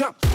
Jump.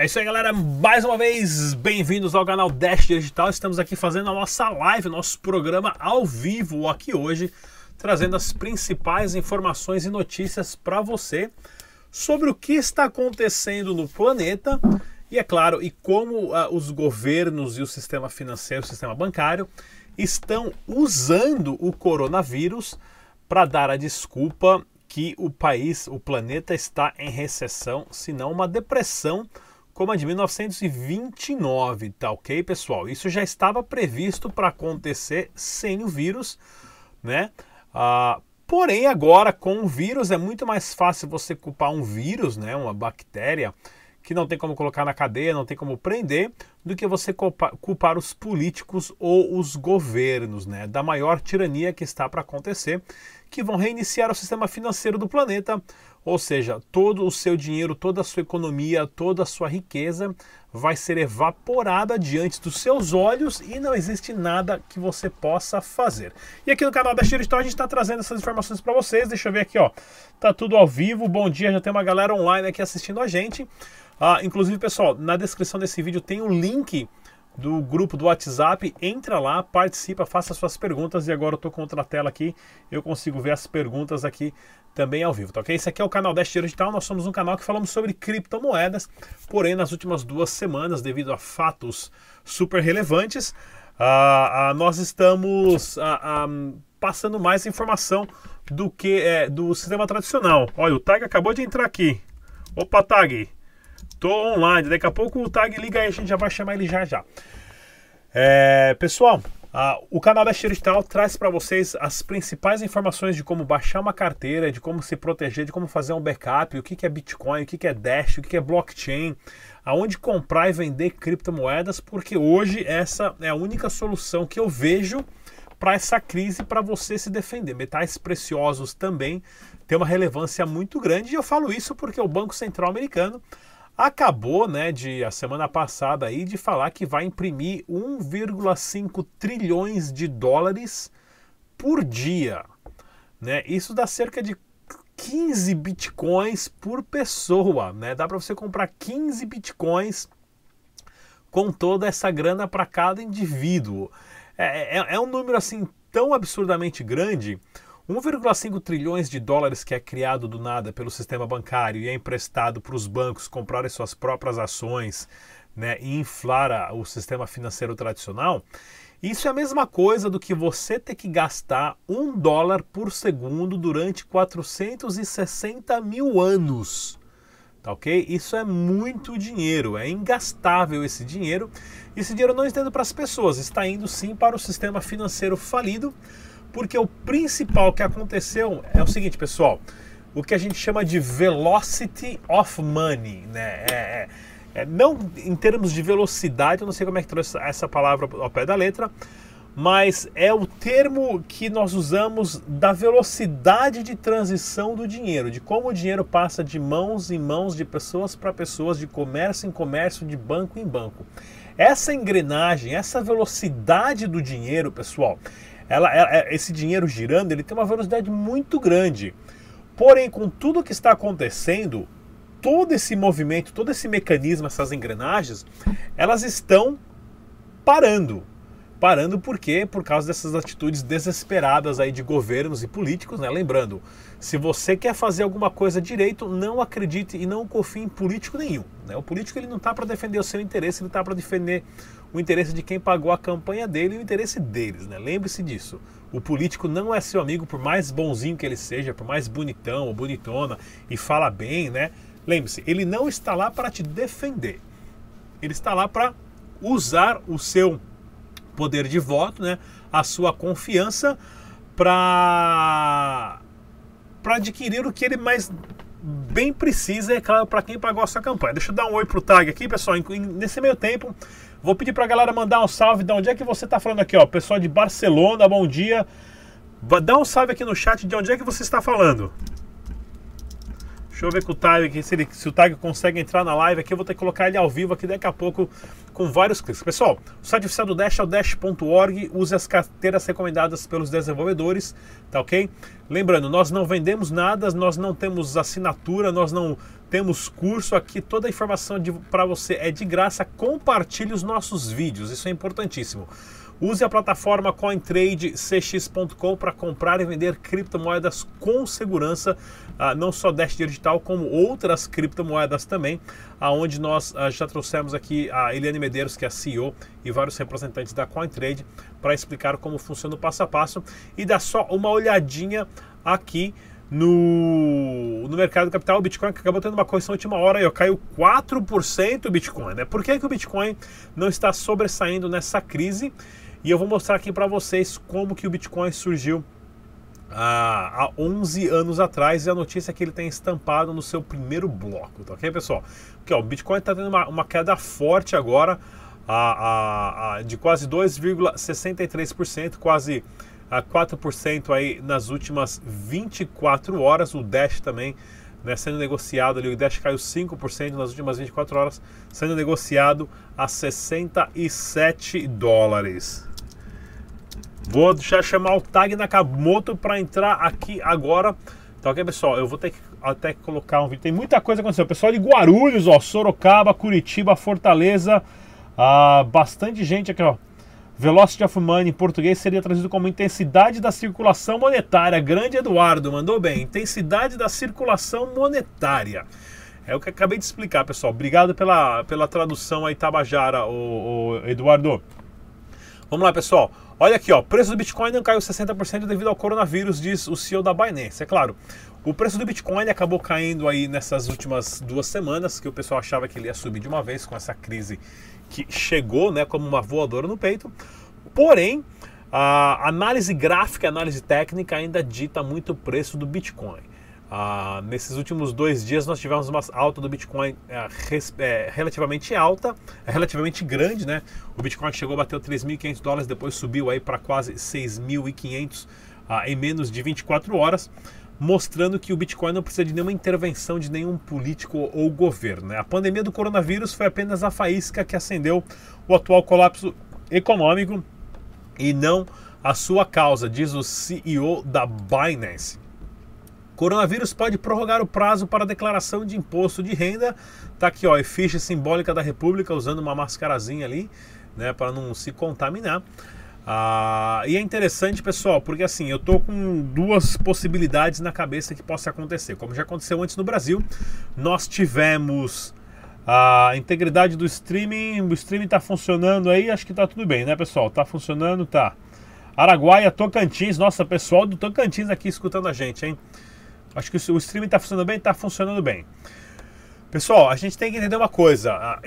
É isso aí, galera. Mais uma vez, bem-vindos ao canal Dash Digital. Estamos aqui fazendo a nossa live, nosso programa ao vivo aqui hoje, trazendo as principais informações e notícias para você sobre o que está acontecendo no planeta e, é claro, e como ah, os governos e o sistema financeiro, o sistema bancário estão usando o coronavírus para dar a desculpa que o país, o planeta está em recessão, se não uma depressão como a de 1929, tá ok, pessoal? Isso já estava previsto para acontecer sem o vírus, né? Ah, porém, agora com o vírus é muito mais fácil você culpar um vírus, né? Uma bactéria que não tem como colocar na cadeia, não tem como prender, do que você culpar, os políticos ou os governos, né? Da maior tirania que está para acontecer, que vão reiniciar o sistema financeiro do planeta, ou seja, todo o seu dinheiro, toda a sua economia, toda a sua riqueza vai ser evaporada diante dos seus olhos e não existe nada que você possa fazer. E aqui no canal da Share Store a gente está trazendo essas informações para vocês. Deixa eu ver aqui, ó. Tá tudo ao vivo. Bom dia, já tem uma galera online aqui assistindo a gente. Ah, inclusive, pessoal, na descrição desse vídeo tem um link do grupo do WhatsApp. Entra lá, participa, faça suas perguntas. E agora eu estou contra a tela aqui, eu consigo ver as perguntas aqui também ao vivo, tá ok? Esse aqui é o canal Dash Digital. Nós somos um canal que falamos sobre criptomoedas. Porém, nas últimas duas semanas, devido a fatos super relevantes, ah, ah, nós estamos ah, passando mais informação do que é, do sistema tradicional. Olha, o Tag acabou de entrar aqui. Opa, Tag! Tô online. Daqui a pouco o Tag liga aí, a gente já vai chamar ele já já. É, pessoal, o canal da Digital traz para vocês as principais informações de como baixar uma carteira, de como se proteger, de como fazer um backup, o que, que é Bitcoin, o que, que é Dash, o que, que é blockchain, aonde comprar e vender criptomoedas, porque hoje essa é a única solução que eu vejo para essa crise para você se defender. Metais preciosos também têm uma relevância muito grande e eu falo isso porque o Banco Central Americano acabou, né, de a semana passada aí de falar que vai imprimir 1,5 trilhões de dólares por dia, né? Isso dá cerca de 15 bitcoins por pessoa, né? Dá para você comprar 15 bitcoins com toda essa grana para cada indivíduo. É, é, é um número assim tão absurdamente grande 1,5 trilhões de dólares que é criado do nada pelo sistema bancário e é emprestado para os bancos comprarem suas próprias ações né, e inflar o sistema financeiro tradicional, isso é a mesma coisa do que você ter que gastar um dólar por segundo durante 460 mil anos. Tá ok? Isso é muito dinheiro, é ingastável esse dinheiro. Esse dinheiro não está indo para as pessoas, está indo sim para o sistema financeiro falido porque o principal que aconteceu é o seguinte, pessoal. O que a gente chama de velocity of money, né? É, é, é, não em termos de velocidade, eu não sei como é que trouxe essa palavra ao pé da letra, mas é o termo que nós usamos da velocidade de transição do dinheiro, de como o dinheiro passa de mãos em mãos, de pessoas para pessoas, de comércio em comércio, de banco em banco. Essa engrenagem, essa velocidade do dinheiro, pessoal, ela, ela, é, esse dinheiro girando, ele tem uma velocidade muito grande. Porém, com tudo que está acontecendo, todo esse movimento, todo esse mecanismo, essas engrenagens, elas estão parando. parando por quê? Por causa dessas atitudes desesperadas aí de governos e políticos, né? Lembrando, se você quer fazer alguma coisa direito, não acredite e não confie em político nenhum. Né? O político ele não está para defender o seu interesse, ele está para defender o interesse de quem pagou a campanha dele e o interesse deles. Né? Lembre-se disso. O político não é seu amigo, por mais bonzinho que ele seja, por mais bonitão ou bonitona e fala bem, né? Lembre-se, ele não está lá para te defender. Ele está lá para usar o seu poder de voto, né, a sua confiança para para adquirir o que ele mais bem precisa, é claro, para quem pagou a sua campanha. Deixa eu dar um oi pro Tag aqui, pessoal. Nesse meio tempo, vou pedir para a galera mandar um salve de onde é que você está falando aqui, ó. Pessoal de Barcelona, bom dia. Dá um salve aqui no chat de onde é que você está falando. Deixa eu ver com o Tag aqui, se, ele, se o Tag consegue entrar na live aqui. Eu vou ter que colocar ele ao vivo aqui daqui a pouco com vários cliques. Pessoal, o site oficial do Dash é o dash.org. Use as carteiras recomendadas pelos desenvolvedores, tá ok? Lembrando, nós não vendemos nada, nós não temos assinatura, nós não temos curso aqui. Toda a informação para você é de graça. Compartilhe os nossos vídeos, isso é importantíssimo. Use a plataforma CoinTradeCX.com para comprar e vender criptomoedas com segurança, ah, não só Dash Digital, como outras criptomoedas também, aonde nós ah, já trouxemos aqui a Eliane Medeiros, que é a CEO, e vários representantes da CoinTrade para explicar como funciona o passo a passo e dar só uma olhadinha aqui no, no mercado do capital, o Bitcoin acabou tendo uma correção última hora e caiu 4% o Bitcoin. Né? Por que, que o Bitcoin não está sobressaindo nessa crise? E eu vou mostrar aqui para vocês como que o Bitcoin surgiu há, há 11 anos atrás e a notícia que ele tem estampado no seu primeiro bloco, tá ok, pessoal? Porque ó, o Bitcoin está tendo uma, uma, queda forte agora a, a, a de quase 2,63%, quase a 4% aí nas últimas 24 horas. O Dash também né, sendo negociado ali, o Dash caiu 5% nas últimas 24 horas, sendo negociado a 67 dólares. Vou já chamar o Tag Nakamoto para entrar aqui agora. Então, ok, pessoal, eu vou ter que até colocar um vídeo. Tem muita coisa acontecendo. Pessoal de Guarulhos, ó, Sorocaba, Curitiba, Fortaleza, ah, bastante gente aqui, ó. Velocity of Money em português seria traduzido como intensidade da circulação monetária. Grande Eduardo, mandou bem. Intensidade da circulação monetária. É o que acabei de explicar, pessoal. Obrigado pela, pela tradução aí, Tabajara, o, o Eduardo. Vamos lá, pessoal. Olha aqui, ó. Preço do Bitcoin não caiu 60% devido ao coronavírus, diz o CEO da Binance. É claro, o preço do Bitcoin acabou caindo aí nessas últimas duas semanas, que o pessoal achava que ele ia subir de uma vez com essa crise que chegou né, como uma voadora no peito. Porém, a análise gráfica, a análise técnica ainda dita muito o preço do Bitcoin. Ah, nesses últimos dois dias nós tivemos uma alta do Bitcoin é, é, relativamente alta, é relativamente grande, né? O Bitcoin chegou a bater 3.500 dólares, depois subiu aí para quase 6.500 ah, em menos de 24 horas mostrando que o Bitcoin não precisa de nenhuma intervenção de nenhum político ou governo. Né? A pandemia do coronavírus foi apenas a faísca que acendeu o atual colapso econômico e não a sua causa, diz o CEO da Binance. Coronavírus pode prorrogar o prazo para declaração de imposto de renda. Tá aqui, ó, efígie simbólica da República usando uma mascarazinha ali, né, para não se contaminar. Ah, e é interessante, pessoal, porque assim, eu tô com duas possibilidades na cabeça que possa acontecer. Como já aconteceu antes no Brasil, nós tivemos a integridade do streaming, o streaming tá funcionando aí, acho que tá tudo bem, né, pessoal? Tá funcionando, tá. Araguaia, Tocantins, nossa, pessoal do Tocantins aqui escutando a gente, hein? Acho que o streaming tá funcionando bem, tá funcionando bem. Pessoal, a gente tem que entender uma coisa.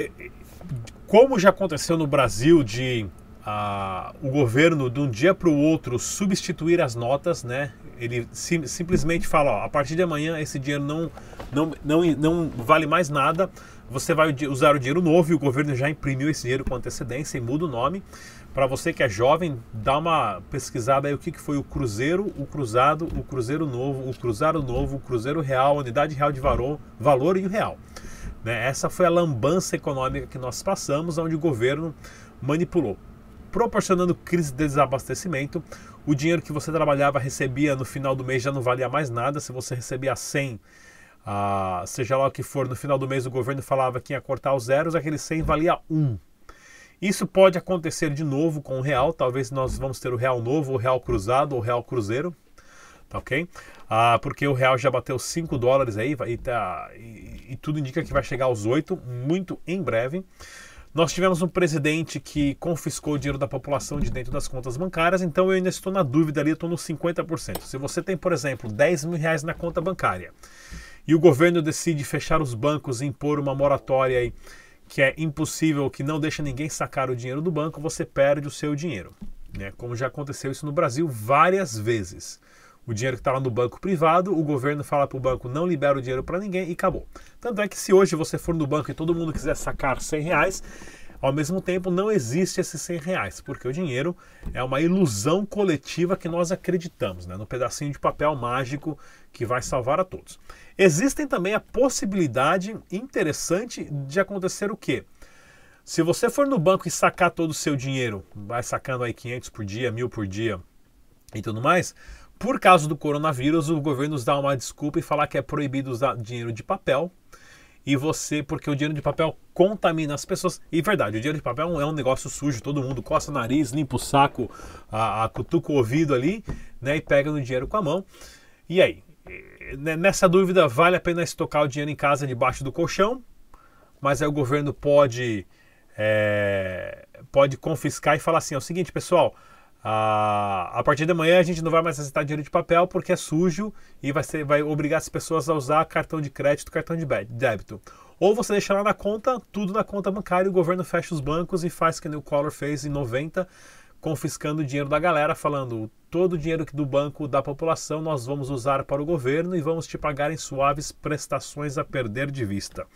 Como já aconteceu no Brasil de a, o governo de um dia para o outro substituir as notas, né? Ele sim, simplesmente fala, ó, a partir de amanhã esse dinheiro não, não, não, não vale mais nada, você vai usar o dinheiro novo e o governo já imprimiu esse dinheiro com antecedência e muda o nome. Para você que é jovem, dá uma pesquisada aí o que, que foi o Cruzeiro, o Cruzado, o Cruzeiro Novo, o Cruzado Novo, o Cruzeiro Real, a Unidade Real de Valor, valor e o Real. Né? Essa foi a lambança econômica que nós passamos, onde o governo manipulou proporcionando crise de desabastecimento. O dinheiro que você trabalhava, recebia no final do mês já não valia mais nada. Se você recebia 100, ah, seja lá o que for, no final do mês o governo falava que ia cortar os zeros, aquele 100 valia 1. Isso pode acontecer de novo com o real, talvez nós vamos ter o real novo, o real cruzado ou o real cruzeiro, tá ok? Ah, porque o real já bateu 5 dólares aí e, tá, e, e tudo indica que vai chegar aos 8 muito em breve. Nós tivemos um presidente que confiscou o dinheiro da população de dentro das contas bancárias, então eu ainda estou na dúvida ali, estou nos 50%. Se você tem, por exemplo, 10 mil reais na conta bancária e o governo decide fechar os bancos e impor uma moratória aí que é impossível, que não deixa ninguém sacar o dinheiro do banco, você perde o seu dinheiro. Né? Como já aconteceu isso no Brasil várias vezes o dinheiro que está lá no banco privado, o governo fala para o banco não libera o dinheiro para ninguém e acabou. Tanto é que se hoje você for no banco e todo mundo quiser sacar 100 reais, ao mesmo tempo não existe esses 100 reais, porque o dinheiro é uma ilusão coletiva que nós acreditamos, né? no pedacinho de papel mágico que vai salvar a todos. Existem também a possibilidade interessante de acontecer o quê? Se você for no banco e sacar todo o seu dinheiro, vai sacando aí 500 por dia, mil por dia e tudo mais, por causa do coronavírus, o governo nos dá uma desculpa e falar que é proibido usar dinheiro de papel. E você, porque o dinheiro de papel contamina as pessoas. E verdade, o dinheiro de papel é um negócio sujo, todo mundo coça o nariz, limpa o saco, a, a cutuca o ouvido ali, né? E pega no dinheiro com a mão. E aí? Nessa dúvida, vale a pena estocar o dinheiro em casa debaixo do colchão, mas aí o governo pode, é, pode confiscar e falar assim: é o seguinte, pessoal, ah, a partir de amanhã a gente não vai mais aceitar dinheiro de papel porque é sujo e vai, ser, vai obrigar as pessoas a usar cartão de crédito, cartão de débito. Ou você deixa lá na conta, tudo na conta bancária, o governo fecha os bancos e faz que o Collor fez em 90, confiscando o dinheiro da galera, falando todo o dinheiro do banco da população nós vamos usar para o governo e vamos te pagar em suaves prestações a perder de vista.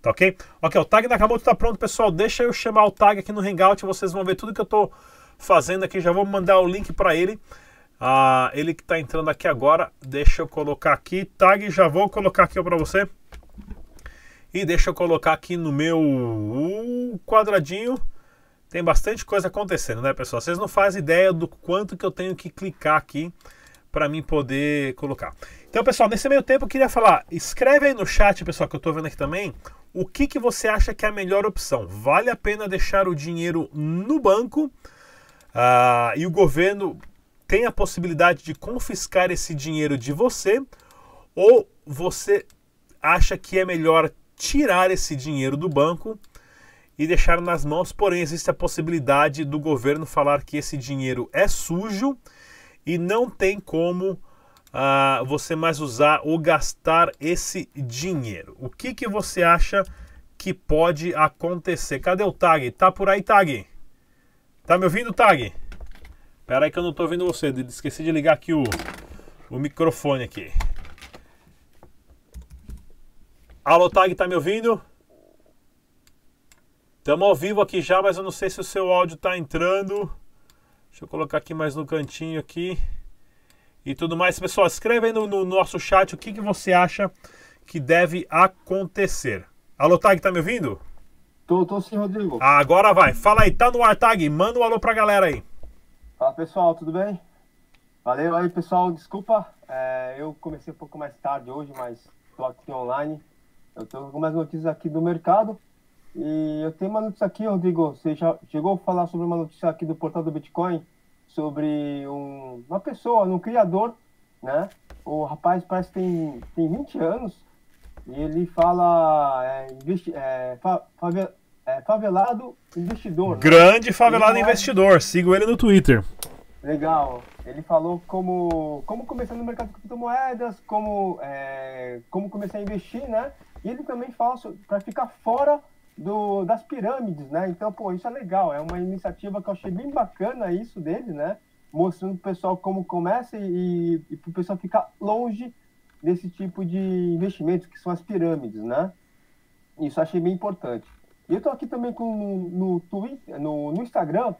Tá ok? Ok, o tag Nakamoto está pronto, pessoal. Deixa eu chamar o tag aqui no Hangout, vocês vão ver tudo que eu estou fazendo aqui. Já vou mandar o link para ele. Ah, ele que está entrando aqui agora. Deixa eu colocar aqui. Tag, já vou colocar aqui para você. E deixa eu colocar aqui no meu quadradinho. Tem bastante coisa acontecendo, né, pessoal? Vocês não fazem ideia do quanto que eu tenho que clicar aqui para mim poder colocar. Então, pessoal, nesse meio tempo eu queria falar, escreve aí no chat, pessoal, que eu estou vendo aqui também, o que, que você acha que é a melhor opção. Vale a pena deixar o dinheiro no banco ah, e o governo tem a possibilidade de confiscar esse dinheiro de você, ou você acha que é melhor tirar esse dinheiro do banco e deixar nas mãos, porém existe a possibilidade do governo falar que esse dinheiro é sujo e não tem como uh, você mais usar ou gastar esse dinheiro. O que, que você acha que pode acontecer? Cadê o Tag? Tá por aí, Tag? Tá me ouvindo, Tag? Pera aí que eu não tô ouvindo você. Esqueci de ligar aqui o, o microfone aqui. Alô, Tag, tá me ouvindo? Estamos ao vivo aqui já, mas eu não sei se o seu áudio tá entrando. Deixa eu colocar aqui mais no cantinho aqui. E tudo mais. Pessoal, escreve aí no, no nosso chat o que, que você acha que deve acontecer. Alô, Tag, tá me ouvindo? Tô, tô sim, Rodrigo. Agora vai. Fala aí, tá no ar, Tag. Manda um alô pra galera aí. Fala pessoal, tudo bem? Valeu aí pessoal, desculpa, é, eu comecei um pouco mais tarde hoje, mas estou aqui online. Eu com algumas notícias aqui do mercado e eu tenho uma notícia aqui, Rodrigo. Você já chegou a falar sobre uma notícia aqui do portal do Bitcoin sobre um, uma pessoa, um criador, né? O rapaz parece que tem, tem 20 anos ele fala é, investi, é, fa, é, favelado investidor. Né? Grande favelado ele investidor. Sigo ele no Twitter. Legal. Ele falou como, como começar no mercado de criptomoedas, como, é, como começar a investir, né? E ele também fala para ficar fora do, das pirâmides, né? Então, pô, isso é legal. É uma iniciativa que eu achei bem bacana isso dele, né? Mostrando pro pessoal como começa e, e pro pessoal ficar longe desse tipo de investimentos que são as pirâmides, né? Isso achei bem importante. E eu estou aqui também com, no, no, Twitter, no, no Instagram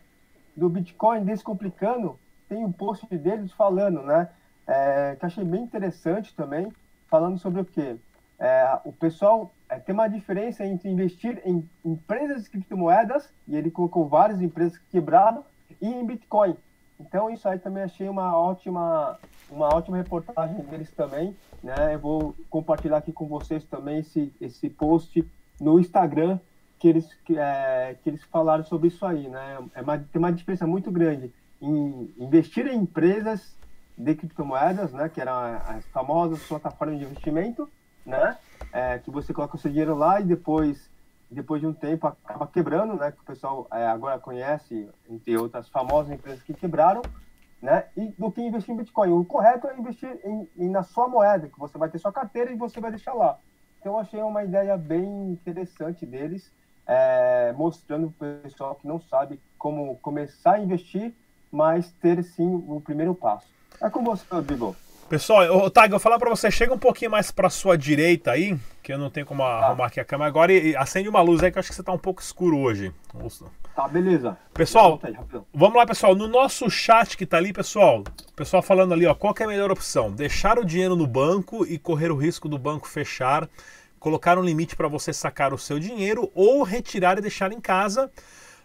do Bitcoin Descomplicando, tem um post deles falando, né? É, que achei bem interessante também, falando sobre o quê? É, o pessoal é, tem uma diferença entre investir em empresas de criptomoedas, e ele colocou várias empresas que quebraram, e em Bitcoin. Então isso aí também achei uma ótima, uma ótima reportagem deles também, né? Eu vou compartilhar aqui com vocês também esse, esse post no Instagram que eles, que, é, que eles falaram sobre isso aí, né? É uma, tem uma diferença muito grande em investir em empresas de criptomoedas, né? Que eram as famosas plataformas de investimento, né? É, que você coloca o seu dinheiro lá e depois, depois de um tempo, acaba quebrando, né? Que o pessoal é, agora conhece, entre outras famosas empresas que quebraram, né? E do que investir em Bitcoin. O correto é investir em, em, na sua moeda, que você vai ter sua carteira e você vai deixar lá. Então, eu achei uma ideia bem interessante deles é, mostrando para o pessoal que não sabe como começar a investir, mas ter sim o primeiro passo. É com você, Rodrigo. Pessoal, Tag, eu vou falar para você, chega um pouquinho mais para sua direita aí, que eu não tenho como ah. arrumar aqui a câmera agora, e, e, acende uma luz aí que eu acho que você tá um pouco escuro hoje. Tá, beleza. Pessoal, vamos lá, pessoal, no nosso chat que tá ali, pessoal, pessoal falando ali, ó, qual é a melhor opção? Deixar o dinheiro no banco e correr o risco do banco fechar colocar um limite para você sacar o seu dinheiro ou retirar e deixar em casa,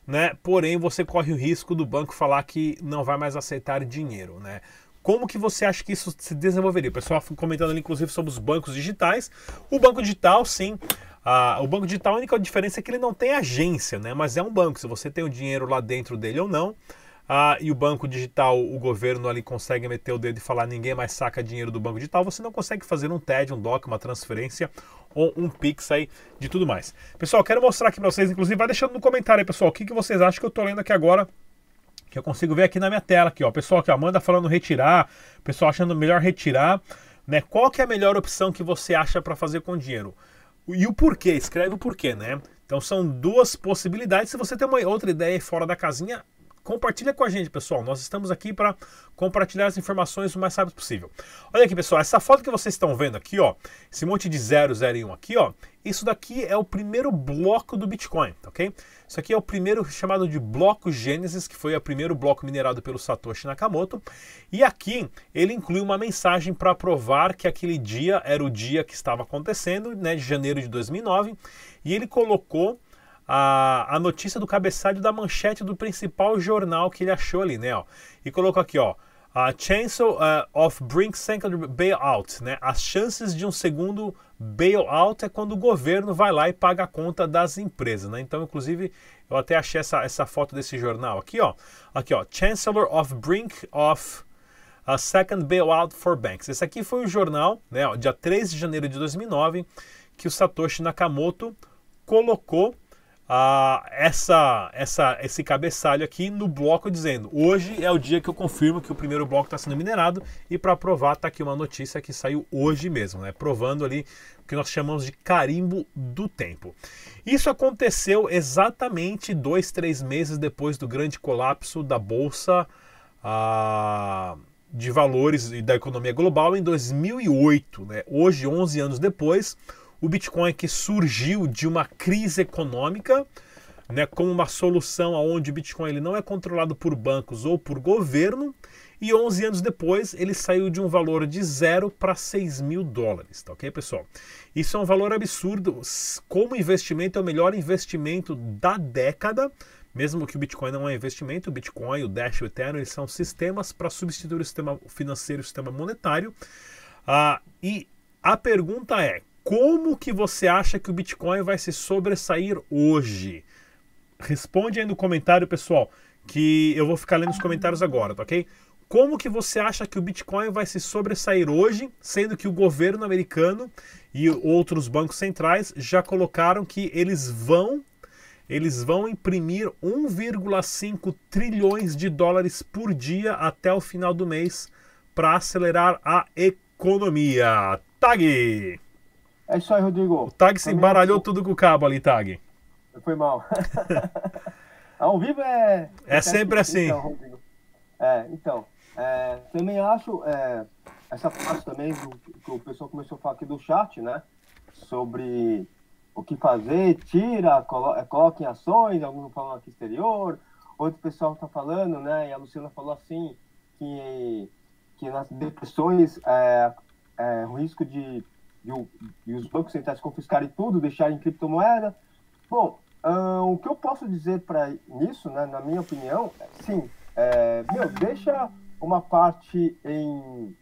né? Porém, você corre o risco do banco falar que não vai mais aceitar dinheiro, né? Como que você acha que isso se desenvolveria? O pessoal comentando ali, inclusive, sobre os bancos digitais. O banco digital, sim. Ah, o banco digital, a única diferença é que ele não tem agência, né? Mas é um banco. Se você tem o dinheiro lá dentro dele ou não, ah, e o banco digital, o governo ali consegue meter o dedo e falar ninguém mais saca dinheiro do banco digital, você não consegue fazer um TED, um DOC, uma transferência ou um Pix aí de tudo mais. Pessoal, quero mostrar aqui para vocês, inclusive vai deixando no comentário aí, pessoal, o que, que vocês acham que eu estou lendo aqui agora que eu consigo ver aqui na minha tela aqui, ó. Pessoal aqui, ó, Amanda falando retirar, pessoal achando melhor retirar, né? Qual que é a melhor opção que você acha para fazer com dinheiro? E o porquê, escreve o porquê, né? Então são duas possibilidades. Se você tem uma outra ideia fora da casinha, compartilha com a gente, pessoal. Nós estamos aqui para compartilhar as informações o mais rápido possível. Olha aqui, pessoal, essa foto que vocês estão vendo aqui, ó, esse monte de 0, 0 e 1 aqui, ó, isso daqui é o primeiro bloco do Bitcoin, ok? Isso aqui é o primeiro chamado de bloco Gênesis, que foi o primeiro bloco minerado pelo Satoshi Nakamoto. E aqui ele inclui uma mensagem para provar que aquele dia era o dia que estava acontecendo, né, de janeiro de 2009, e ele colocou a, a notícia do cabeçalho da manchete do principal jornal que ele achou ali, né? Ó, e colocou aqui, ó. A chance uh, of bring second bailout, né? As chances de um segundo bailout é quando o governo vai lá e paga a conta das empresas, né? Então, inclusive, eu até achei essa, essa foto desse jornal aqui, ó. Aqui, ó. Chancellor of brink of a second bailout for banks. Esse aqui foi o jornal, né? Ó, dia 3 de janeiro de 2009, que o Satoshi Nakamoto colocou ah, essa, essa, esse cabeçalho aqui no bloco dizendo hoje é o dia que eu confirmo que o primeiro bloco está sendo minerado e para provar está aqui uma notícia que saiu hoje mesmo, né? provando ali o que nós chamamos de carimbo do tempo. Isso aconteceu exatamente dois, três meses depois do grande colapso da bolsa ah, de valores e da economia global em 2008. Né? Hoje, 11 anos depois, o Bitcoin que surgiu de uma crise econômica, né, como uma solução aonde o Bitcoin ele não é controlado por bancos ou por governo, e 11 anos depois ele saiu de um valor de zero para 6 mil dólares, tá ok, pessoal? Isso é um valor absurdo. Como investimento, é o melhor investimento da década, mesmo que o Bitcoin não é investimento, o Bitcoin, o Dash, o Ethereum, eles são sistemas para substituir o sistema financeiro e o sistema monetário. Ah, e a pergunta é: como que você acha que o Bitcoin vai se sobressair hoje? Responde aí no comentário, pessoal, que eu vou ficar lendo os comentários agora, tá ok? Como que você acha que o Bitcoin vai se sobressair hoje, sendo que o governo americano e outros bancos centrais já colocaram que eles vão eles vão imprimir 1,5 trilhões de dólares por dia até o final do mês para acelerar a economia. Tag! É isso aí, Rodrigo. O Tag se embaralhou tudo com o cabo ali, Tag. Foi mal. Ao vivo é. É sempre assim. Então, é, então. É, também acho é, essa parte também do que o pessoal começou a falar aqui do chat, né? Sobre o que fazer, tira, colo é, coloca em ações, alguns falam aqui exterior, outro pessoal está falando, né? E a Luciana falou assim que, que nas depressões é, é, o risco de e, e os bancos centrais confiscarem tudo, deixarem criptomoeda. Bom, o que eu posso dizer para isso, né, na minha opinião, é, sim, é, meu, deixa uma parte em,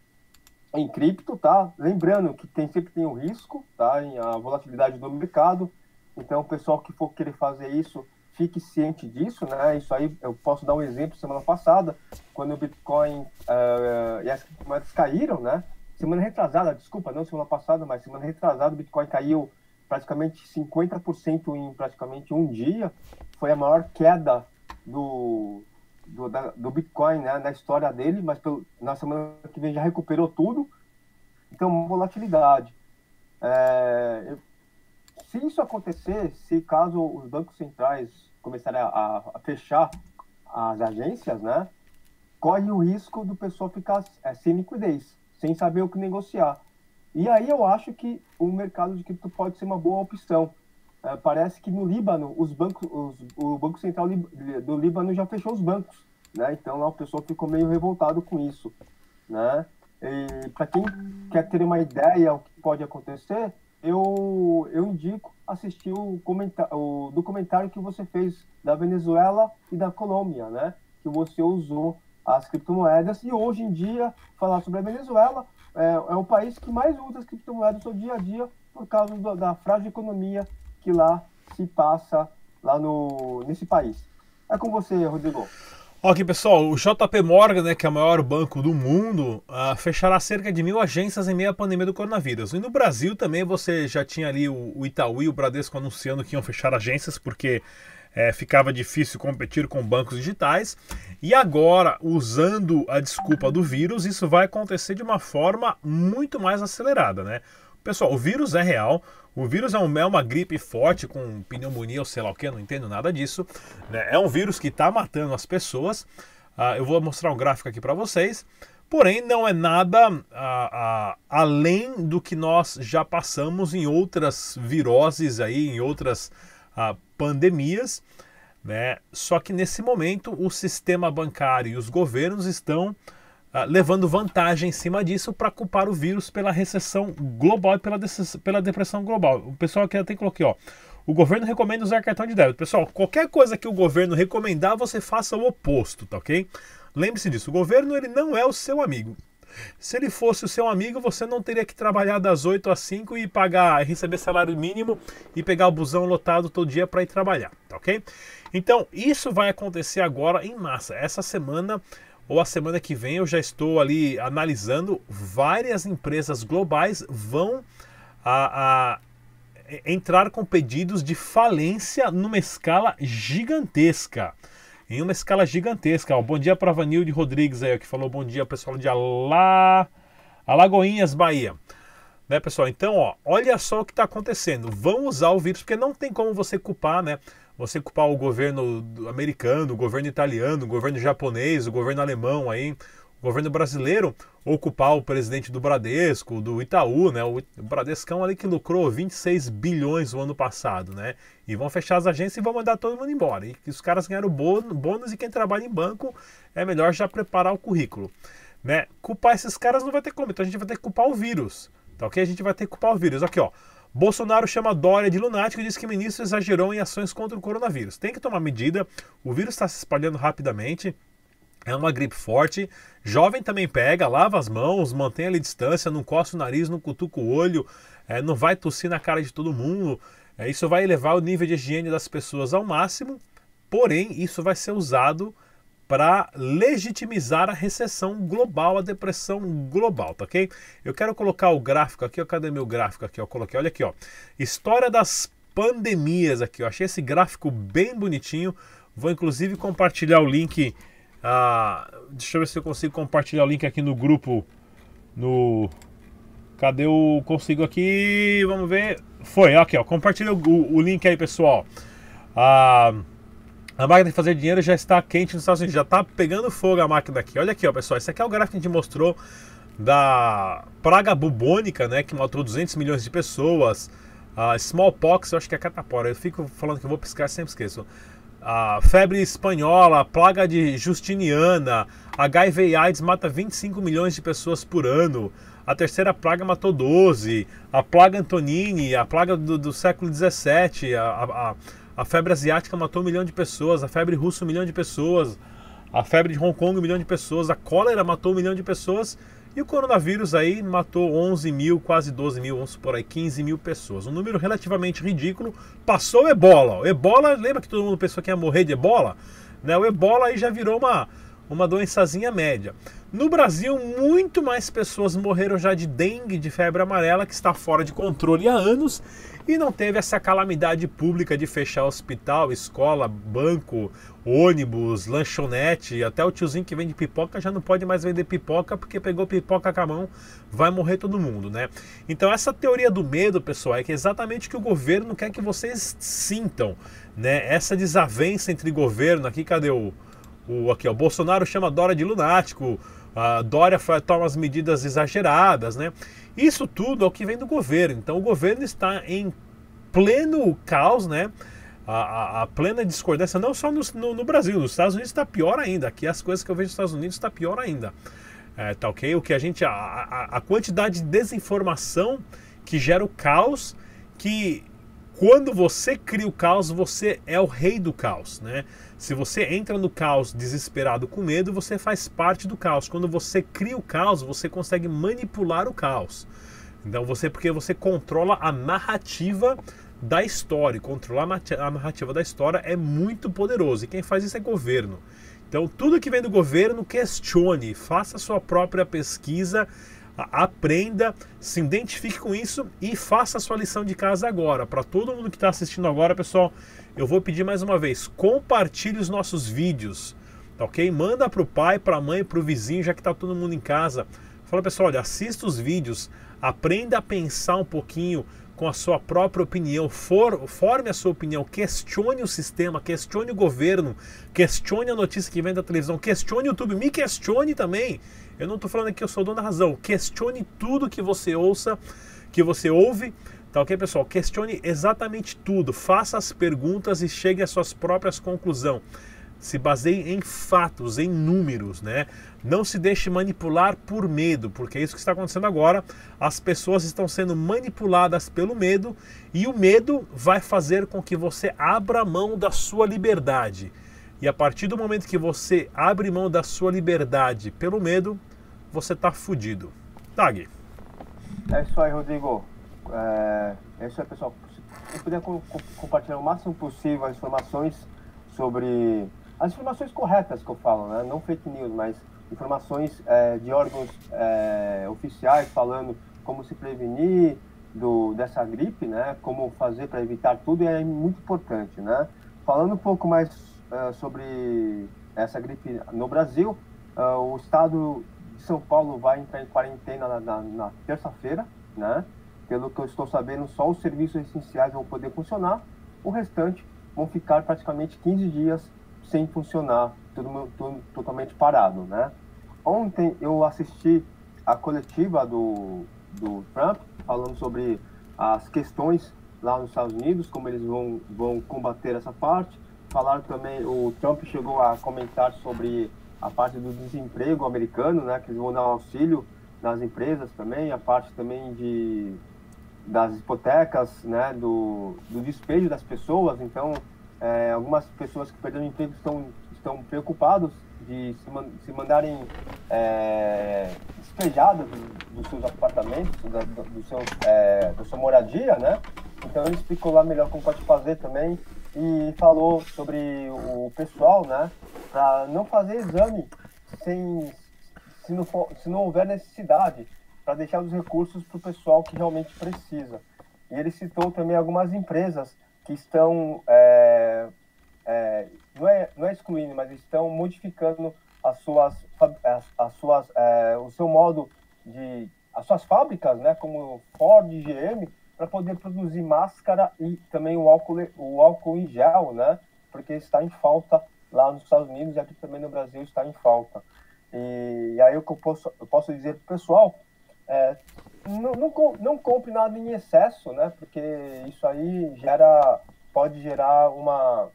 em cripto, tá? Lembrando que tem, sempre tem o risco, tá? Em a volatilidade do mercado. Então, o pessoal que for querer fazer isso, fique ciente disso, né? Isso aí, eu posso dar um exemplo. Semana passada, quando o Bitcoin uh, e as moedas caíram, né? Semana retrasada, desculpa, não semana passada, mas semana retrasada, o Bitcoin caiu praticamente 50% em praticamente um dia. Foi a maior queda do, do, da, do Bitcoin né, na história dele, mas pelo, na semana que vem já recuperou tudo. Então, volatilidade. É, se isso acontecer, se caso os bancos centrais começarem a, a, fechar as agências, né, corre o risco do pessoal ficar é, sem liquidez, sem saber o que negociar. E aí eu acho que o mercado de cripto pode ser uma boa opção. É, parece que no Líbano, os bancos, os, o Banco Central do Líbano já fechou os bancos, né? Então lá o pessoal ficou meio revoltado com isso, né? Para quem quer ter uma ideia o que pode acontecer, eu, eu indico assistir o, o documentário que você fez da Venezuela e da Colômbia, né? Que você usou as criptomoedas e hoje em dia falar sobre a Venezuela é, é o país que mais usa as criptomoedas no dia a dia por causa do, da frágil economia que lá se passa lá no nesse país. É com você, Rodrigo. Ok, pessoal, o JP Morgan, né, que é o maior banco do mundo, uh, fechará cerca de mil agências em meio à pandemia do coronavírus. E no Brasil também você já tinha ali o, o Itaú e o Bradesco anunciando que iam fechar agências porque é, ficava difícil competir com bancos digitais. E agora, usando a desculpa do vírus, isso vai acontecer de uma forma muito mais acelerada, né? Pessoal, o vírus é real, o vírus é, um, é uma gripe forte com pneumonia ou sei lá o que, não entendo nada disso. Né? É um vírus que está matando as pessoas. Uh, eu vou mostrar um gráfico aqui para vocês. Porém, não é nada uh, uh, além do que nós já passamos em outras viroses aí, em outras pandemias. Né? Só que nesse momento o sistema bancário e os governos estão Uh, levando vantagem em cima disso para culpar o vírus pela recessão global e pela, pela depressão global. O pessoal aqui até coloquei, ó. O governo recomenda usar cartão de débito. Pessoal, qualquer coisa que o governo recomendar, você faça o oposto, tá ok? Lembre-se disso, o governo ele não é o seu amigo. Se ele fosse o seu amigo, você não teria que trabalhar das 8 às 5 e pagar, receber salário mínimo e pegar o busão lotado todo dia para ir trabalhar, tá ok? Então, isso vai acontecer agora em massa. Essa semana ou a semana que vem eu já estou ali analisando, várias empresas globais vão a, a entrar com pedidos de falência numa escala gigantesca. Em uma escala gigantesca. Ó, bom dia para Vanilde Rodrigues aí, que falou bom dia pessoal de Ala... Alagoinhas, Bahia. Né, pessoal? Então, ó, olha só o que está acontecendo. Vão usar o vírus, porque não tem como você culpar, né? você culpar o governo americano, o governo italiano, o governo japonês, o governo alemão aí, governo brasileiro, ou culpar o presidente do Bradesco, do Itaú, né? O Bradescão ali que lucrou 26 bilhões no ano passado, né? E vão fechar as agências e vão mandar todo mundo embora. E os caras ganharam bônus e quem trabalha em banco é melhor já preparar o currículo. Né? Culpar esses caras não vai ter como, então a gente vai ter que culpar o vírus. Tá ok? A gente vai ter que culpar o vírus. Aqui, ó. Bolsonaro chama Dória de lunático e diz que o ministro exagerou em ações contra o coronavírus. Tem que tomar medida, o vírus está se espalhando rapidamente, é uma gripe forte. Jovem também pega, lava as mãos, mantém a distância, não coça o nariz, não cutuca o olho, é, não vai tossir na cara de todo mundo. É, isso vai elevar o nível de higiene das pessoas ao máximo, porém, isso vai ser usado para legitimizar a recessão global, a depressão global, tá ok? Eu quero colocar o gráfico aqui, ó, cadê meu gráfico aqui? Eu coloquei, olha aqui, ó. História das pandemias aqui, eu achei esse gráfico bem bonitinho. Vou inclusive compartilhar o link. Ah, deixa eu ver se eu consigo compartilhar o link aqui no grupo. No. Cadê o. Consigo aqui. Vamos ver. Foi, aqui, ó. Compartilha o, o link aí, pessoal. Ah. A máquina de fazer dinheiro já está quente nos Estados Unidos, já está pegando fogo a máquina aqui. Olha aqui, ó, pessoal, esse aqui é o gráfico que a gente mostrou da praga bubônica, né, que matou 200 milhões de pessoas. A smallpox, eu acho que é catapora. Eu fico falando que eu vou piscar, sempre esqueço. A febre espanhola, a plaga de Justiniana, HIV AIDS mata 25 milhões de pessoas por ano. A terceira praga matou 12. A plaga Antonini, a plaga do, do século 17, a, a, a a febre asiática matou um milhão de pessoas, a febre russa um milhão de pessoas, A febre de Hong Kong, um milhão de pessoas. A cólera matou um milhão de pessoas. E o coronavírus aí matou 11 mil, quase 12 mil, vamos supor aí, 15 mil pessoas. Um número relativamente ridículo. Passou o ebola. O ebola, lembra que todo mundo pensou que ia morrer de ebola? Né? O ebola aí já virou uma, uma doençazinha média. No Brasil, muito mais pessoas morreram já de dengue, de febre amarela, que está fora de controle há anos e não teve essa calamidade pública de fechar hospital, escola, banco, ônibus, lanchonete, até o tiozinho que vende pipoca já não pode mais vender pipoca porque pegou pipoca com a mão, vai morrer todo mundo, né? Então essa teoria do medo, pessoal, é que é exatamente o que o governo quer que vocês sintam, né? Essa desavença entre governo, aqui cadê o, o aqui, ó, Bolsonaro chama Dória de lunático, a Dória toma as medidas exageradas, né? Isso tudo é o que vem do governo. Então o governo está em pleno caos, né? A, a, a plena discordância, não só no, no, no, Brasil, nos Estados Unidos está pior ainda. Aqui as coisas que eu vejo nos Estados Unidos está pior ainda. É, tá ok? O que a gente. A, a, a quantidade de desinformação que gera o caos, que quando você cria o caos, você é o rei do caos, né? Se você entra no caos desesperado com medo, você faz parte do caos. Quando você cria o caos, você consegue manipular o caos. Então você porque você controla a narrativa da história, controlar a narrativa da história é muito poderoso. E quem faz isso é governo. Então tudo que vem do governo, questione, faça sua própria pesquisa aprenda, se identifique com isso e faça a sua lição de casa agora. Para todo mundo que está assistindo agora, pessoal, eu vou pedir mais uma vez: compartilhe os nossos vídeos, tá ok? Manda para o pai, para a mãe, para o vizinho, já que está todo mundo em casa. Fala pessoal, olha, assista os vídeos, aprenda a pensar um pouquinho com a sua própria opinião, for, forme a sua opinião, questione o sistema, questione o governo, questione a notícia que vem da televisão, questione o YouTube, me questione também. Eu não estou falando que eu sou dono da razão. Questione tudo que você ouça, que você ouve. Tá ok, pessoal? Questione exatamente tudo. Faça as perguntas e chegue às suas próprias conclusões. Se baseie em fatos, em números, né? Não se deixe manipular por medo, porque é isso que está acontecendo agora. As pessoas estão sendo manipuladas pelo medo e o medo vai fazer com que você abra mão da sua liberdade. E a partir do momento que você abre mão da sua liberdade pelo medo, você tá fudido. Tag. É isso aí, Rodrigo. É, é isso aí, pessoal. Se puder co compartilhar o máximo possível as informações sobre as informações corretas que eu falo, né? Não fake news, mas informações é, de órgãos é, oficiais falando como se prevenir do, dessa gripe, né? Como fazer para evitar tudo é muito importante, né? Falando um pouco mais uh, sobre essa gripe no Brasil, uh, o estado são Paulo vai entrar em quarentena na, na, na terça-feira, né? Pelo que eu estou sabendo, só os serviços essenciais vão poder funcionar, o restante vão ficar praticamente 15 dias sem funcionar, tudo, tudo totalmente parado, né? Ontem eu assisti a coletiva do, do Trump falando sobre as questões lá nos Estados Unidos, como eles vão, vão combater essa parte. Falaram também, o Trump chegou a comentar sobre a parte do desemprego americano, né, que eles vão dar auxílio nas empresas também, a parte também de das hipotecas, né, do, do despejo das pessoas. Então, é, algumas pessoas que perderam emprego estão estão preocupados de se, man, se mandarem é, despejadas dos seus apartamentos, da, do, do seu, é, da sua moradia, né? Então ele explicou lá melhor como pode fazer também e falou sobre o pessoal, né? Para não fazer exame sem, se, não for, se não houver necessidade, para deixar os recursos para o pessoal que realmente precisa. E ele citou também algumas empresas que estão, é, é, não, é, não é excluindo, mas estão modificando as suas, as, as suas, é, o seu modo de, as suas fábricas, né? Como Ford GM, para poder produzir máscara e também o álcool, o álcool em gel, né? Porque está em falta lá nos Estados Unidos e aqui também no Brasil está em falta. E, e aí o que eu posso, eu posso dizer para o pessoal é, não, não, não compre nada em excesso, né? Porque isso aí gera, pode gerar uma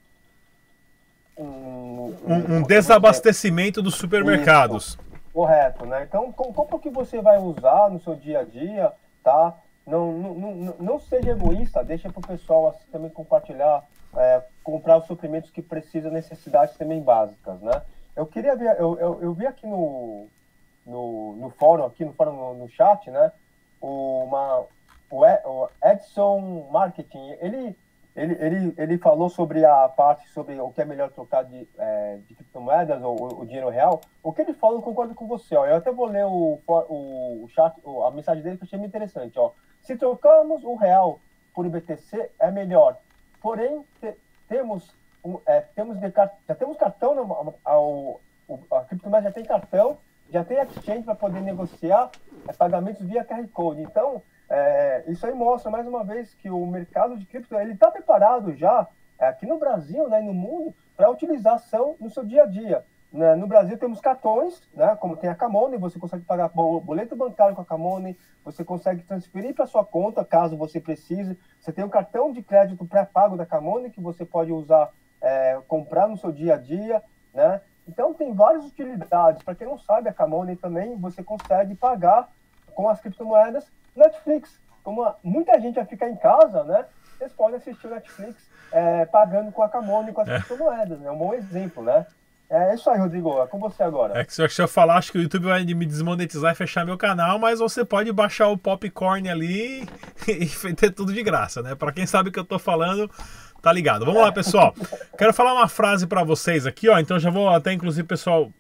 um, um, um desabastecimento dos supermercados. Isso, correto, né? Então compra o que você vai usar no seu dia a dia, tá? Não, não, não, não seja egoísta, deixa para o pessoal assim, também compartilhar, é, comprar os suprimentos que precisa, necessidades também básicas, né? eu queria ver, eu, eu, eu vi aqui no, no, no fórum, aqui no fórum, no, no chat, né? Uma, o Edson Marketing, ele, ele, ele, ele falou sobre a parte, sobre o que é melhor trocar de, é, de criptomoedas ou o dinheiro real. O que ele falou, eu concordo com você. Ó. Eu até vou ler o, o, o chat, a mensagem dele, que eu achei muito interessante. Ó. Se trocamos o real por IBTC, é melhor. Porém, te, temos, um, é, temos de, já temos cartão, no, ao, a criptomoeda já tem cartão, já tem exchange para poder negociar é, pagamentos via QR Code. Então, é, isso aí mostra mais uma vez que o mercado de cripto ele está preparado já é, aqui no Brasil né, e no mundo para utilização no seu dia a dia. Né? No Brasil temos cartões, né, como tem a Camone, você consegue pagar boleto bancário com a Camone, você consegue transferir para sua conta caso você precise. Você tem um cartão de crédito pré-pago da Camone que você pode usar, é, comprar no seu dia a dia. Né? Então tem várias utilidades. Para quem não sabe, a Camone também você consegue pagar com as criptomoedas Netflix. Como muita gente vai ficar em casa, né? Vocês podem assistir o Netflix é, pagando com a Camone com as é. criptomoedas, né? Um bom exemplo, né? É isso aí, Rodrigo. É com você agora. É que se eu falar, acho que o YouTube vai me desmonetizar e fechar meu canal, mas você pode baixar o Popcorn ali e ter tudo de graça, né? Para quem sabe o que eu tô falando, tá ligado. Vamos lá, pessoal. Quero falar uma frase para vocês aqui, ó. Então já vou até, inclusive, pessoal,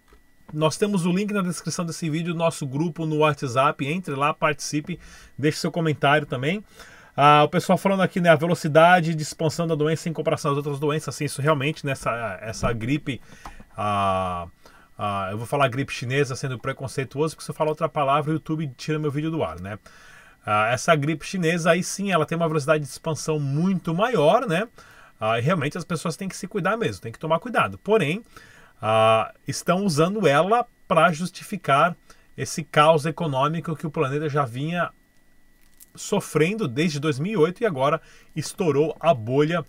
nós temos o link na descrição desse vídeo nosso grupo no WhatsApp. Entre lá, participe, deixe seu comentário também. Ah, o pessoal falando aqui, né, a velocidade de expansão da doença em comparação às outras doenças, assim, isso realmente, nessa né, essa gripe, ah, ah, eu vou falar gripe chinesa sendo preconceituoso, porque se eu falar outra palavra, o YouTube tira meu vídeo do ar, né? Ah, essa gripe chinesa, aí sim, ela tem uma velocidade de expansão muito maior, né? Ah, e realmente as pessoas têm que se cuidar mesmo, tem que tomar cuidado. Porém, ah, estão usando ela para justificar esse caos econômico que o planeta já vinha sofrendo desde 2008 e agora estourou a bolha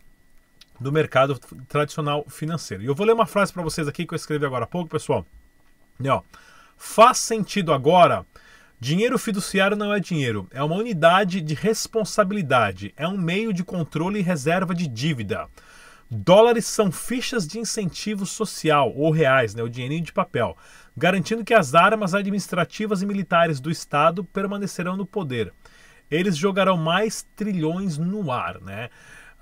do mercado tradicional financeiro. E eu vou ler uma frase para vocês aqui que eu escrevi agora há pouco, pessoal. E, ó, faz sentido agora. Dinheiro fiduciário não é dinheiro, é uma unidade de responsabilidade, é um meio de controle e reserva de dívida. Dólares são fichas de incentivo social, ou reais, né, o dinheirinho de papel, garantindo que as armas administrativas e militares do Estado permanecerão no poder. Eles jogarão mais trilhões no ar. Né?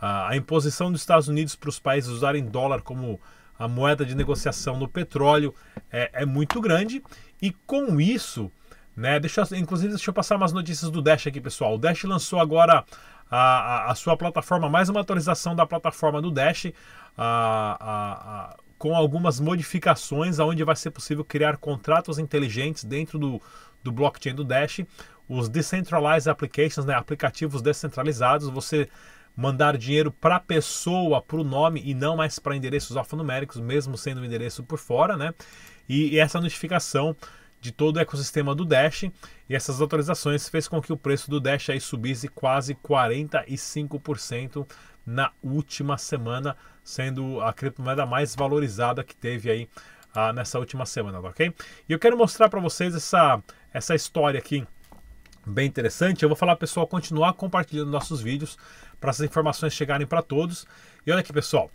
A imposição dos Estados Unidos para os países usarem dólar como a moeda de negociação no petróleo é, é muito grande, e com isso, né, deixa, inclusive, deixa eu passar umas notícias do Dash aqui, pessoal. O Dash lançou agora a, a, sua plataforma, mais uma atualização da plataforma do Dash, a, com algumas modificações, onde vai ser possível criar contratos inteligentes dentro do, do blockchain do Dash, os decentralized applications, né, aplicativos descentralizados, você mandar dinheiro para a pessoa, para o nome e não mais para endereços alfanuméricos, mesmo sendo um endereço por fora, né? E, e essa notificação de todo o ecossistema do Dash e essas atualizações fez com que o preço do Dash aí subisse quase 45% na última semana, sendo a criptomoeda mais valorizada que teve aí ah, nessa última semana, tá ok? E eu quero mostrar para vocês essa, essa história aqui bem interessante. Eu vou falar pessoal continuar compartilhando nossos vídeos para essas informações chegarem para todos. E olha aqui, pessoal,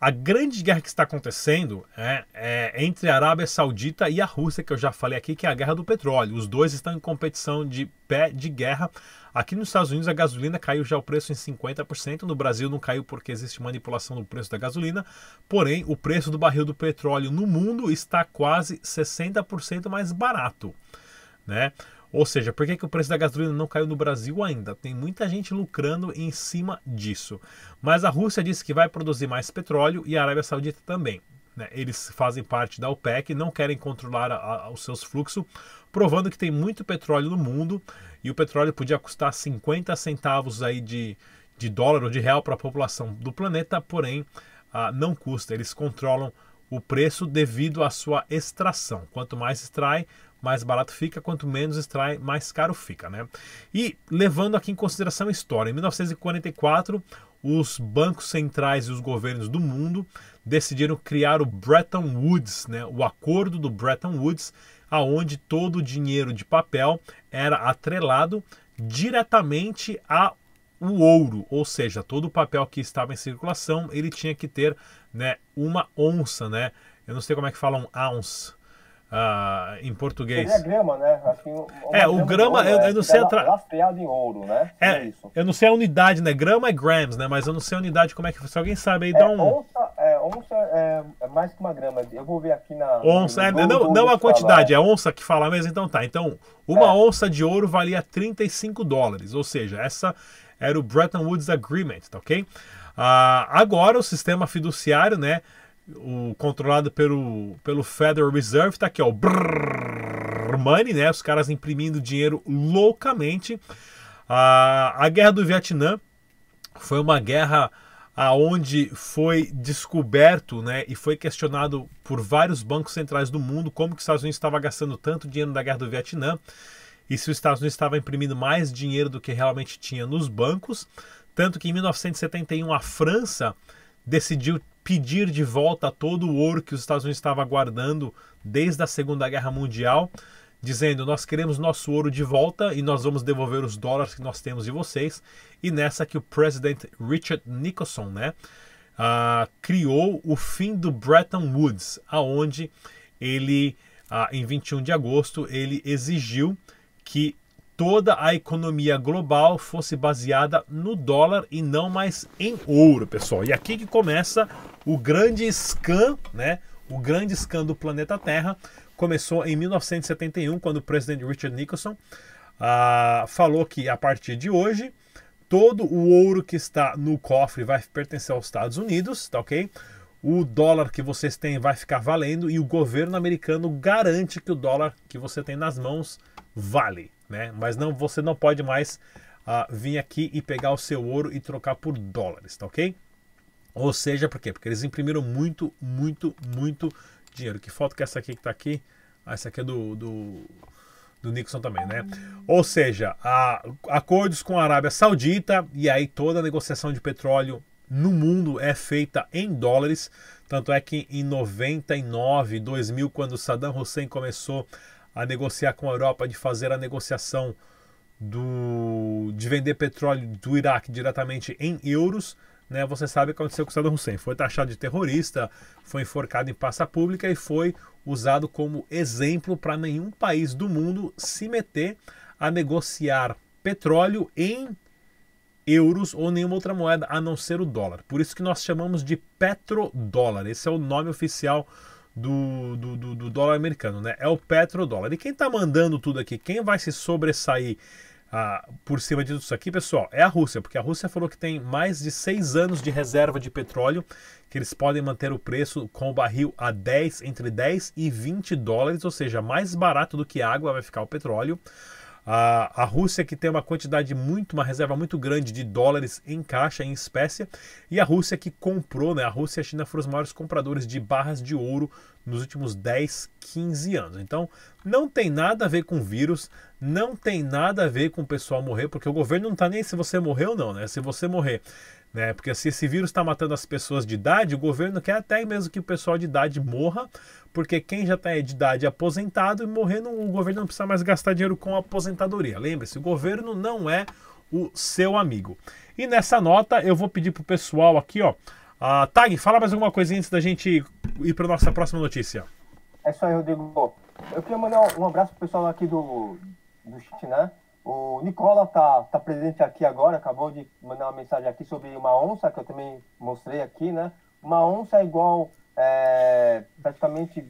a grande guerra que está acontecendo é, é, entre a Arábia Saudita e a Rússia, que eu já falei aqui, que é a guerra do petróleo. Os dois estão em competição de pé de guerra. Aqui nos Estados Unidos a gasolina caiu já o preço em 50%, no Brasil não caiu porque existe manipulação do preço da gasolina, porém o preço do barril do petróleo no mundo está quase 60% mais barato. Né? Ou seja, por que, que o preço da gasolina não caiu no Brasil ainda? Tem muita gente lucrando em cima disso. Mas a Rússia disse que vai produzir mais petróleo e a Arábia Saudita também. Né? Eles fazem parte da OPEC, não querem controlar a, a, os seus fluxos, provando que tem muito petróleo no mundo e o petróleo podia custar 50 centavos aí de, de dólar ou de real para a população do planeta, porém ah, não custa. Eles controlam o preço devido à sua extração. Quanto mais extrai, mais barato fica, quanto menos extrai, mais caro fica, né? E levando aqui em consideração a história, em 1944, os bancos centrais e os governos do mundo decidiram criar o Bretton Woods, né? O acordo do Bretton Woods, aonde todo o dinheiro de papel era atrelado diretamente a o ouro, ou seja, todo o papel que estava em circulação, ele tinha que ter, né, uma onça, né, Eu não sei como é que falam ounce. Uh, em português. Seria grama, né? é, o grama, ouro, eu, eu, não sei atra... lastreado em ouro, né? É, isso. Eu não sei a unidade, né? Grama é grams, né? Mas eu não sei a unidade, como é que. Se alguém sabe aí, é, dá um. Onça, é, onça é, é, mais que uma grama. Eu vou ver aqui na. Onça, é, não, não a quantidade, é onça que fala mesmo, então tá. Então, uma é. onça de ouro valia 35 dólares, ou seja, essa era o Bretton Woods Agreement, tá ok? Uh, agora o sistema fiduciário, né? O controlado pelo, pelo Federal Reserve, tá aqui, ó, brrr, money, né? Os caras imprimindo dinheiro loucamente. A, a guerra do Vietnã foi uma guerra aonde foi descoberto, né, e foi questionado por vários bancos centrais do mundo como que os Estados Unidos estava gastando tanto dinheiro na guerra do Vietnã e se os Estados Unidos estava imprimindo mais dinheiro do que realmente tinha nos bancos, tanto que em 1971 a França decidiu pedir de volta todo o ouro que os Estados Unidos estavam guardando desde a Segunda Guerra Mundial, dizendo: Nós queremos nosso ouro de volta e nós vamos devolver os dólares que nós temos de vocês. E nessa que o presidente Richard Nixon né, uh, criou o fim do Bretton Woods, aonde ele, uh, em 21 de agosto, ele exigiu que toda a economia global fosse baseada no dólar e não mais em ouro, pessoal. E aqui que começa o grande scan, né? O grande scan do planeta Terra começou em 1971, quando o presidente Richard Nixon ah, falou que a partir de hoje todo o ouro que está no cofre vai pertencer aos Estados Unidos, tá ok? O dólar que vocês têm vai ficar valendo e o governo americano garante que o dólar que você tem nas mãos vale né? Mas não, você não pode mais uh, vir aqui e pegar o seu ouro e trocar por dólares, tá ok? Ou seja, por quê? Porque eles imprimiram muito, muito, muito dinheiro. Que foto que é essa aqui que está aqui? Ah, essa aqui é do, do, do Nixon também, né? Ou seja, a, acordos com a Arábia Saudita e aí toda a negociação de petróleo no mundo é feita em dólares. Tanto é que em 99, 2000, quando Saddam Hussein começou a negociar com a Europa, de fazer a negociação do, de vender petróleo do Iraque diretamente em euros. Né, você sabe o que aconteceu com Saddam Hussein. Foi taxado de terrorista, foi enforcado em praça pública e foi usado como exemplo para nenhum país do mundo se meter a negociar petróleo em euros ou nenhuma outra moeda a não ser o dólar. Por isso que nós chamamos de petrodólar. Esse é o nome oficial do, do, do, do dólar americano, né? É o petrodólar. E quem está mandando tudo aqui, quem vai se sobressair ah, por cima disso aqui, pessoal, é a Rússia, porque a Rússia falou que tem mais de seis anos de reserva de petróleo, que eles podem manter o preço com o barril a 10, entre 10 e 20 dólares, ou seja, mais barato do que água vai ficar o petróleo. A, a Rússia que tem uma quantidade muito, uma reserva muito grande de dólares em caixa, em espécie, e a Rússia que comprou, né? A Rússia e a China foram os maiores compradores de barras de ouro nos últimos 10, 15 anos. Então, não tem nada a ver com vírus, não tem nada a ver com o pessoal morrer, porque o governo não está nem se você morreu ou não, né? Se você morrer né? Porque se esse vírus está matando as pessoas de idade, o governo quer até mesmo que o pessoal de idade morra, porque quem já está de idade aposentado e morrendo, o governo não precisa mais gastar dinheiro com aposentadoria. Lembre-se, o governo não é o seu amigo. E nessa nota eu vou pedir pro pessoal aqui, ó. Uh, Tag, fala mais alguma coisa antes da gente ir para nossa próxima notícia. É isso aí, Rodrigo. Eu queria mandar um abraço pro pessoal aqui do, do Chit, né? O Nicola tá, tá presente aqui agora, acabou de mandar uma mensagem aqui sobre uma onça, que eu também mostrei aqui, né? Uma onça é igual, é, praticamente,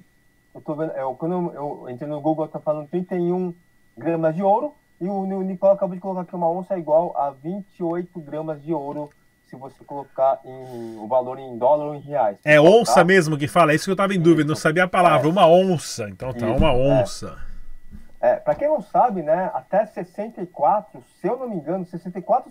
eu tô vendo, eu, quando eu entrei no Google, tá falando 31 gramas de ouro, e o, o Nicola acabou de colocar aqui uma onça é igual a 28 gramas de ouro, se você colocar em, o valor em dólar ou em reais. É onça tá? mesmo que fala, é isso que eu tava em dúvida, isso. não sabia a palavra, é. uma onça, então tá, isso. uma é. onça. É. É, para quem não sabe, né, até 64, se eu não me engano, 64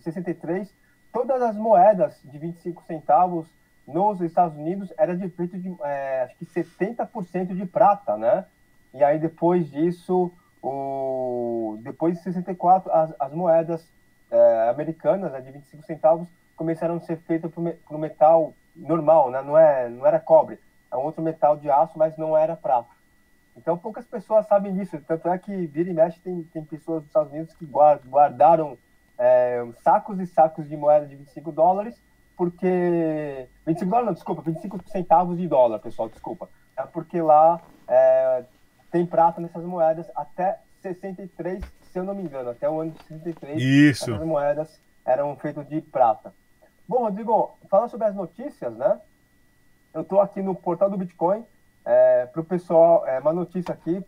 63, todas as moedas de 25 centavos nos Estados Unidos era de feito de é, acho que 70% de prata, né? E aí depois disso, o, depois de 64, as, as moedas é, americanas né, de 25 centavos começaram a ser feitas por, por metal normal, né? Não, é, não era cobre, é um outro metal de aço, mas não era prata. Então poucas pessoas sabem disso. Tanto é que vira e mexe tem, tem pessoas dos Estados Unidos que guardaram é, sacos e sacos de moeda de 25 dólares porque 25 dólares, não, desculpa, 25 centavos de dólar, pessoal, desculpa. É porque lá é, tem prata nessas moedas até 63, se eu não me engano, até o ano de 63. Isso. Essas moedas eram feitas de prata. Bom, Rodrigo, falando sobre as notícias, né? Eu estou aqui no portal do Bitcoin é, para o pessoal, é, uma notícia aqui,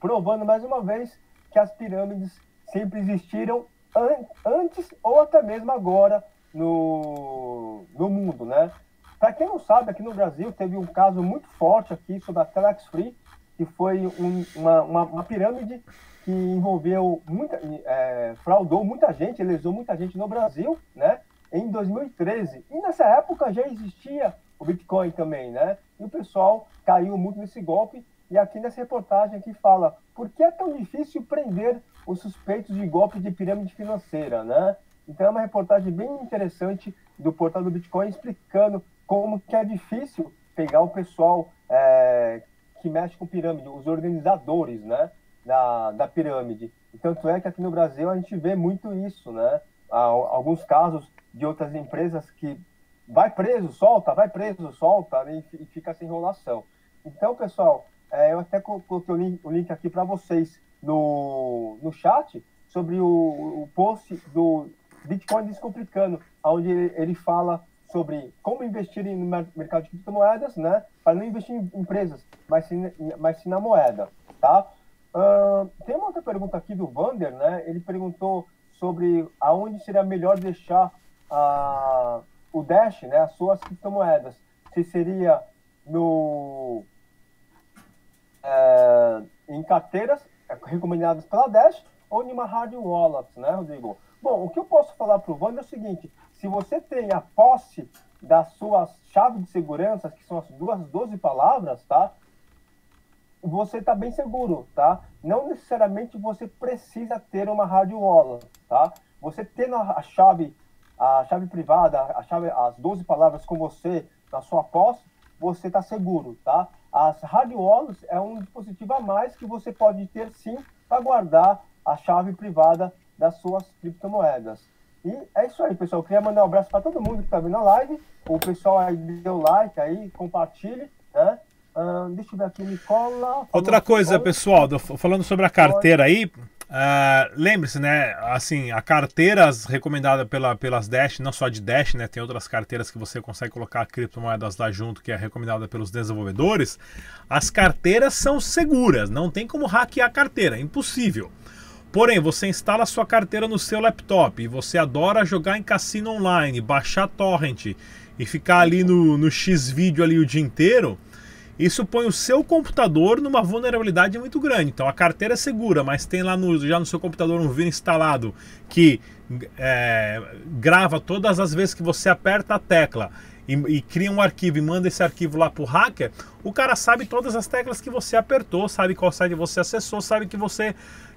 provando mais uma vez que as pirâmides sempre existiram an antes ou até mesmo agora no, no mundo, né? Para quem não sabe, aqui no Brasil teve um caso muito forte aqui sobre a Telex Free, que foi um, uma, uma, uma, pirâmide que envolveu muita, é, fraudou muita gente, lesou muita gente no Brasil, né? Em 2013. E nessa época já existia o Bitcoin também, né? E o pessoal caiu muito nesse golpe. E aqui nessa reportagem aqui fala por que é tão difícil prender os suspeitos de golpe de pirâmide financeira, né? Então é uma reportagem bem interessante do portal do Bitcoin explicando como que é difícil pegar o pessoal é, que mexe com pirâmide, os organizadores, né, da, da pirâmide. E tanto é que aqui no Brasil a gente vê muito isso, né? Há alguns casos de outras empresas que vai preso, solta, vai preso, solta, né, e fica essa enrolação. Então, pessoal, é, eu até coloquei o link, aqui para vocês no, no chat sobre o, o post do Bitcoin Descomplicando, onde ele fala sobre como investir no mercado de criptomoedas, né? Para não investir em empresas, mas sim, mas sim na moeda, tá? Uh, tem uma outra pergunta aqui do Vander, né? Ele perguntou sobre aonde seria melhor deixar uh, o Dash, né? As suas criptomoedas. Se seria no uh, em carteiras recomendadas pela Dash ou em uma hard wallet, né, Rodrigo? Bom, o que eu posso falar para o Wander é o seguinte: se você tem a posse das suas chaves de segurança, que são as duas 12 palavras, tá? Você está bem seguro, tá? Não necessariamente você precisa ter uma hard wallet, tá? Você tendo a chave, a chave privada, a chave, as 12 palavras com você na sua posse, você está seguro, tá? As hard wallets é um dispositivo a mais que você pode ter sim para guardar a chave privada das suas criptomoedas. E é isso aí, pessoal. Eu queria mandar um abraço para todo mundo que está vendo a live. O pessoal aí deu like aí, compartilhe, né? Uh, deixa eu ver aqui, Nicola. Outra coisa, pessoal, falando sobre a carteira aí, uh, lembre-se, né? Assim, a carteiras recomendada pela, pelas Dash, não só de Dash, né? Tem outras carteiras que você consegue colocar criptomoedas lá junto, que é recomendada pelos desenvolvedores. As carteiras são seguras, não tem como hackear a carteira, é impossível. Porém, você instala sua carteira no seu laptop e você adora jogar em cassino online, baixar torrent e ficar ali no, no X-Vídeo ali o dia inteiro, isso põe o seu computador numa vulnerabilidade muito grande. Então a carteira é segura, mas tem lá no, já no seu computador um vírus instalado que é, grava todas as vezes que você aperta a tecla e, e, cria um arquivo e manda esse arquivo lá para o hacker, o cara sabe todas as teclas que você apertou, sabe qual site você acessou, sabe que você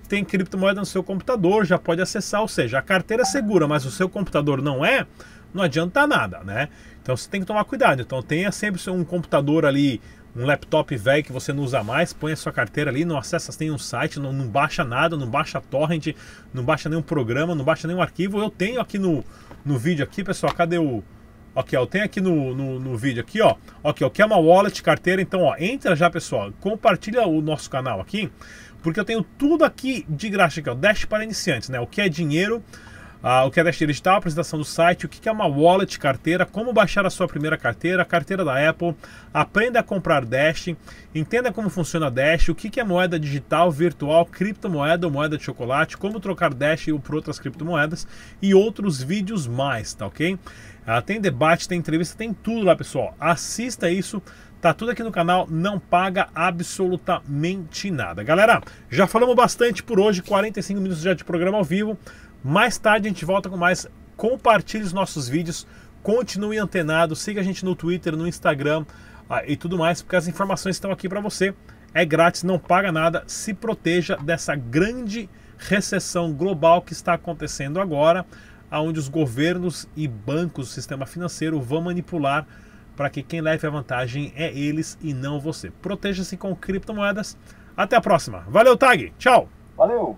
tem criptomoeda no seu computador, já pode acessar, ou seja, a carteira é segura, mas o seu computador não é, não adianta nada, né? Então você tem que tomar cuidado. Então tenha sempre um computador ali, um laptop velho que você não usa mais, põe a sua carteira ali, não acessa nenhum site, não, não baixa nada, não baixa torrent, não baixa nenhum programa, não baixa nenhum arquivo. Eu tenho aqui no, no vídeo aqui, pessoal, cadê o Aqui, eu tenho aqui no, no, no, vídeo aqui, ó. Aqui, ó, que é uma wallet, carteira. Então, ó, entra já, pessoal. Compartilha o nosso canal aqui porque eu tenho tudo aqui de graça aqui, ó, Dash para iniciantes, né? O que é dinheiro, uh, o que é Dash digital, a apresentação do site, o que é uma wallet, carteira, como baixar a sua primeira carteira, a carteira da Apple, aprenda a comprar Dash, entenda como funciona Dash, o que é moeda digital, virtual, criptomoeda ou moeda de chocolate, como trocar Dash por outras criptomoedas e outros vídeos mais, tá ok? Uh, tem debate, tem entrevista, tem tudo lá, pessoal. Assista isso. Tá tudo aqui no canal, não paga absolutamente nada. Galera, já falamos bastante por hoje, 45 minutos já de programa ao vivo. Mais tarde a gente volta com mais. Compartilhe os nossos vídeos, continue antenado, siga a gente no Twitter, no Instagram ah, e tudo mais, porque as informações estão aqui para você. É grátis, não paga nada. Se proteja dessa grande recessão global que está acontecendo agora, onde os governos e bancos, o sistema financeiro vão manipular para que quem leve a vantagem é eles e não você. Proteja-se com criptomoedas. Até a próxima. Valeu, Tag. Tchau. Valeu.